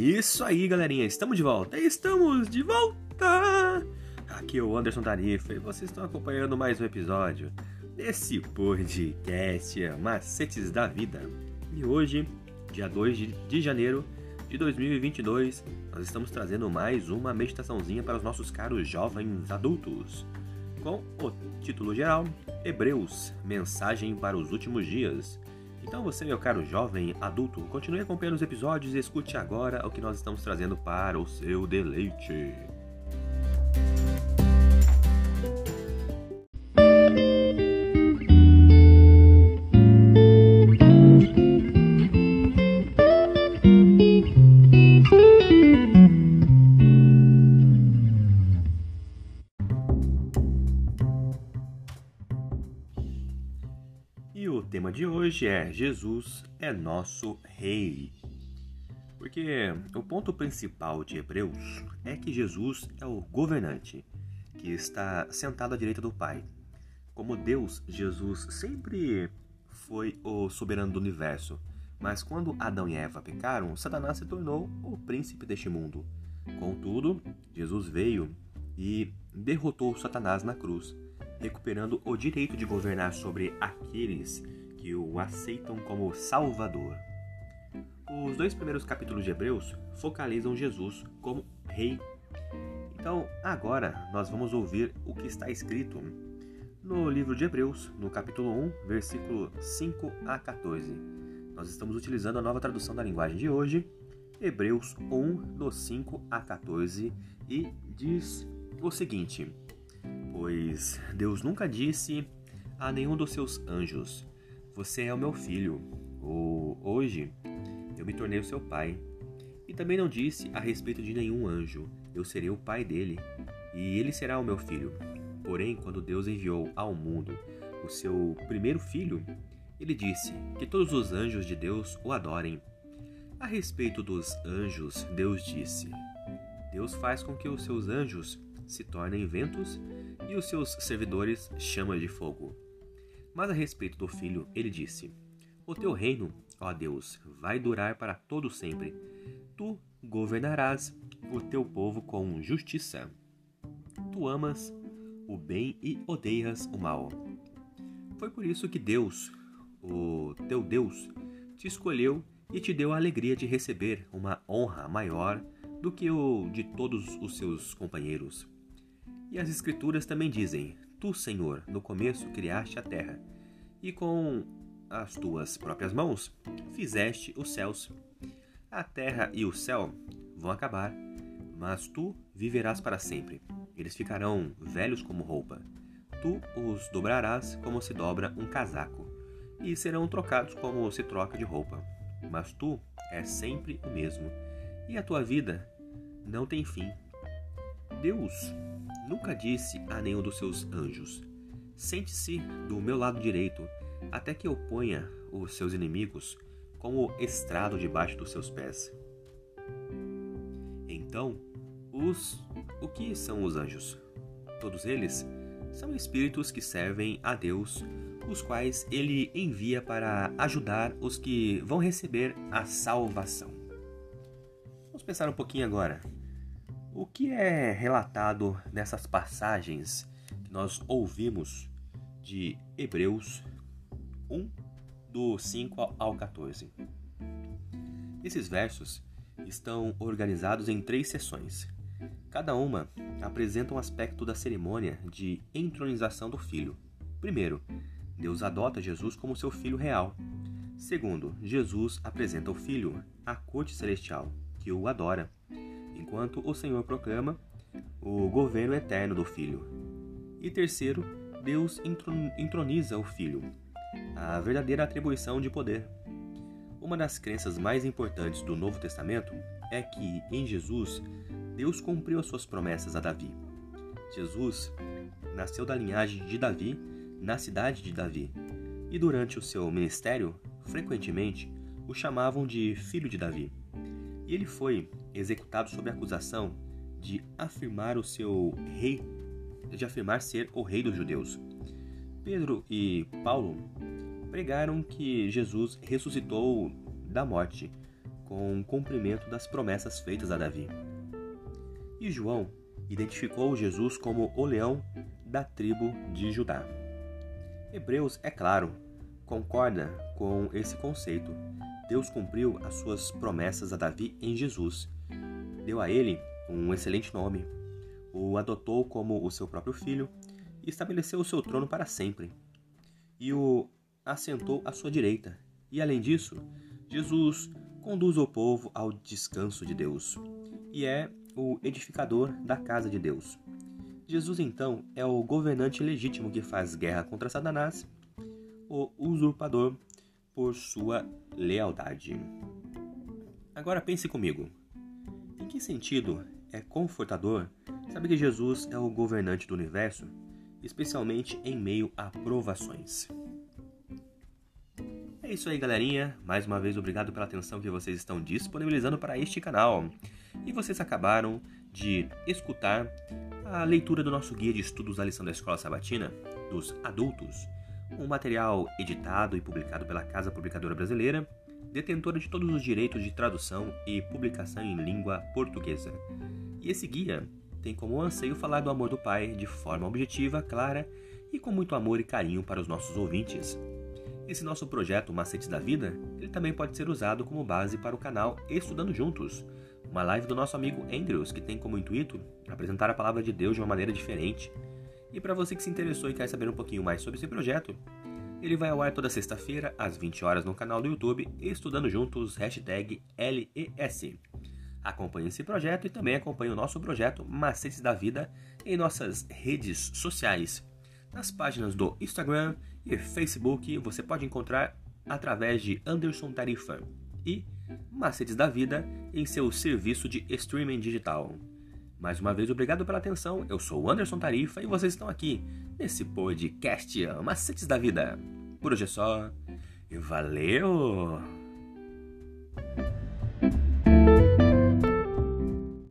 isso aí, galerinha. Estamos de volta. Estamos de volta. Aqui é o Anderson Tarifa e vocês estão acompanhando mais um episódio desse podcast Macetes da Vida. E hoje, dia 2 de janeiro de 2022, nós estamos trazendo mais uma meditaçãozinha para os nossos caros jovens adultos. Com o título geral: Hebreus Mensagem para os Últimos Dias. Então você, meu caro jovem adulto, continue acompanhando os episódios e escute agora o que nós estamos trazendo para o seu deleite. Tema de hoje é Jesus é nosso Rei. Porque o ponto principal de Hebreus é que Jesus é o governante, que está sentado à direita do Pai. Como Deus, Jesus sempre foi o soberano do universo, mas quando Adão e Eva pecaram, Satanás se tornou o príncipe deste mundo. Contudo, Jesus veio e derrotou Satanás na cruz, recuperando o direito de governar sobre aqueles que o aceitam como Salvador. Os dois primeiros capítulos de Hebreus focalizam Jesus como Rei. Então, agora nós vamos ouvir o que está escrito no livro de Hebreus, no capítulo 1, versículo 5 a 14. Nós estamos utilizando a nova tradução da linguagem de hoje, Hebreus 1, do 5 a 14, e diz o seguinte: Pois Deus nunca disse a nenhum dos seus anjos: você é o meu filho, ou hoje eu me tornei o seu pai. E também não disse a respeito de nenhum anjo: Eu serei o pai dele, e ele será o meu filho. Porém, quando Deus enviou ao mundo o seu primeiro filho, ele disse que todos os anjos de Deus o adorem. A respeito dos anjos, Deus disse: Deus faz com que os seus anjos se tornem ventos e os seus servidores chamas de fogo. Mas a respeito do filho, ele disse: O teu reino, ó Deus, vai durar para todo sempre. Tu governarás o teu povo com justiça. Tu amas o bem e odeias o mal. Foi por isso que Deus, o teu Deus, te escolheu e te deu a alegria de receber uma honra maior do que o de todos os seus companheiros. E as Escrituras também dizem: Tu, Senhor, no começo criaste a terra, e com as tuas próprias mãos fizeste os céus. A terra e o céu vão acabar, mas tu viverás para sempre. Eles ficarão velhos como roupa. Tu os dobrarás como se dobra um casaco, e serão trocados como se troca de roupa. Mas tu és sempre o mesmo, e a tua vida não tem fim. Deus nunca disse a nenhum dos seus anjos: Sente-se do meu lado direito, até que eu ponha os seus inimigos como estrado debaixo dos seus pés. Então, os o que são os anjos? Todos eles são espíritos que servem a Deus, os quais ele envia para ajudar os que vão receber a salvação. Vamos pensar um pouquinho agora. O que é relatado nessas passagens que nós ouvimos de Hebreus 1, do 5 ao 14? Esses versos estão organizados em três sessões. Cada uma apresenta um aspecto da cerimônia de entronização do filho. Primeiro, Deus adota Jesus como seu filho real. Segundo, Jesus apresenta o filho à corte celestial, que o adora enquanto o Senhor proclama o governo eterno do Filho. E terceiro, Deus entroniza o Filho, a verdadeira atribuição de poder. Uma das crenças mais importantes do Novo Testamento é que, em Jesus, Deus cumpriu as suas promessas a Davi. Jesus nasceu da linhagem de Davi, na cidade de Davi, e durante o seu ministério, frequentemente, o chamavam de Filho de Davi e ele foi executado sob acusação de afirmar o seu rei, de afirmar ser o rei dos judeus. Pedro e Paulo pregaram que Jesus ressuscitou da morte, com o cumprimento das promessas feitas a Davi. E João identificou Jesus como o leão da tribo de Judá. Hebreus, é claro, concorda com esse conceito. Deus cumpriu as suas promessas a Davi em Jesus. Deu a ele um excelente nome, o adotou como o seu próprio filho e estabeleceu o seu trono para sempre. E o assentou à sua direita. E além disso, Jesus conduz o povo ao descanso de Deus e é o edificador da casa de Deus. Jesus, então, é o governante legítimo que faz guerra contra Satanás, o usurpador, por sua lealdade. Agora pense comigo: em que sentido é confortador saber que Jesus é o governante do universo, especialmente em meio a provações? É isso aí, galerinha. Mais uma vez, obrigado pela atenção que vocês estão disponibilizando para este canal. E vocês acabaram de escutar a leitura do nosso guia de estudos da lição da Escola Sabatina dos Adultos, um material editado e publicado pela Casa Publicadora Brasileira, detentora de todos os direitos de tradução e publicação em língua portuguesa. E esse guia tem como anseio falar do amor do Pai de forma objetiva, clara e com muito amor e carinho para os nossos ouvintes. Esse nosso projeto Macetes da Vida, ele também pode ser usado como base para o canal Estudando Juntos, uma live do nosso amigo Andrews, que tem como intuito apresentar a palavra de Deus de uma maneira diferente. E para você que se interessou e quer saber um pouquinho mais sobre esse projeto, ele vai ao ar toda sexta-feira, às 20 horas, no canal do YouTube Estudando Juntos, hashtag LES. Acompanhe esse projeto e também acompanhe o nosso projeto Macetes da Vida em nossas redes sociais. Nas páginas do Instagram e Facebook você pode encontrar através de Anderson Tarifa e Macetes da Vida em seu serviço de streaming digital. Mais uma vez, obrigado pela atenção. Eu sou o Anderson Tarifa e vocês estão aqui nesse podcast Macetes da Vida. Por hoje é só e valeu!